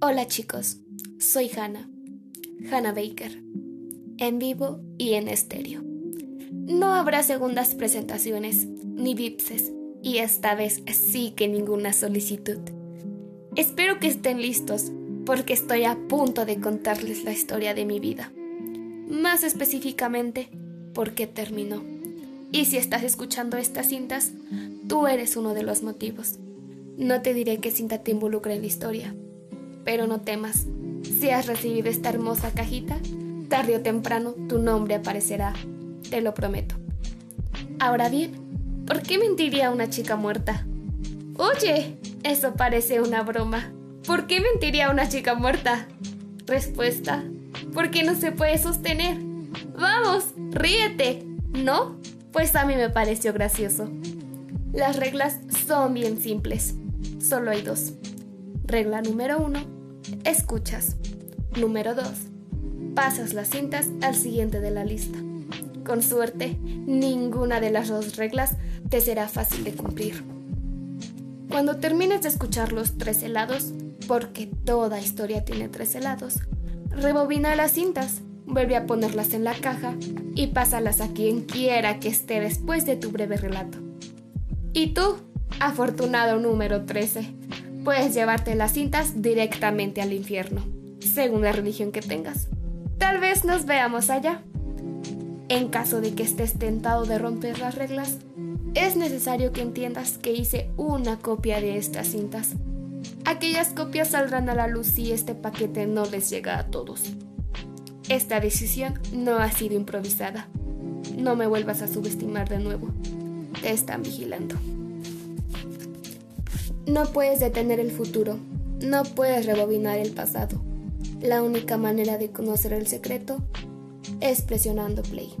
Hola chicos, soy Hannah, Hannah Baker, en vivo y en estéreo. No habrá segundas presentaciones, ni vipses, y esta vez sí que ninguna solicitud. Espero que estén listos, porque estoy a punto de contarles la historia de mi vida. Más específicamente, por qué terminó. Y si estás escuchando estas cintas, tú eres uno de los motivos. No te diré qué cinta te involucra en la historia, pero no temas. Si has recibido esta hermosa cajita, tarde o temprano tu nombre aparecerá, te lo prometo. Ahora bien, ¿por qué mentiría una chica muerta? Oye, eso parece una broma. ¿Por qué mentiría una chica muerta? Respuesta, porque no se puede sostener. Vamos, ríete. ¿No? Pues a mí me pareció gracioso. Las reglas son bien simples. Solo hay dos. Regla número uno, escuchas. Número dos, pasas las cintas al siguiente de la lista. Con suerte, ninguna de las dos reglas te será fácil de cumplir. Cuando termines de escuchar los tres helados, porque toda historia tiene tres helados, rebobina las cintas, vuelve a ponerlas en la caja y pásalas a quien quiera que esté después de tu breve relato. Y tú, afortunado número 13, puedes llevarte las cintas directamente al infierno, según la religión que tengas. Tal vez nos veamos allá. En caso de que estés tentado de romper las reglas, es necesario que entiendas que hice una copia de estas cintas. Aquellas copias saldrán a la luz si este paquete no les llega a todos. Esta decisión no ha sido improvisada. No me vuelvas a subestimar de nuevo. Te están vigilando. No puedes detener el futuro. No puedes rebobinar el pasado. La única manera de conocer el secreto es presionando play.